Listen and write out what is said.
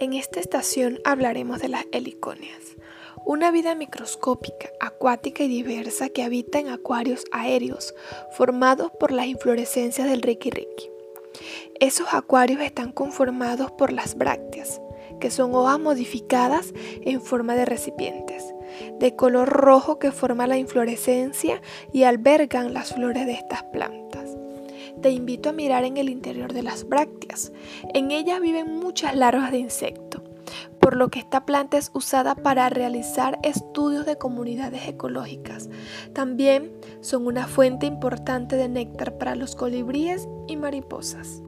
En esta estación hablaremos de las heliconias, una vida microscópica, acuática y diversa que habita en acuarios aéreos formados por las inflorescencias del Riki. Esos acuarios están conformados por las brácteas, que son hojas modificadas en forma de recipientes, de color rojo que forma la inflorescencia y albergan las flores de estas plantas te invito a mirar en el interior de las brácteas. En ellas viven muchas larvas de insecto, por lo que esta planta es usada para realizar estudios de comunidades ecológicas. También son una fuente importante de néctar para los colibríes y mariposas.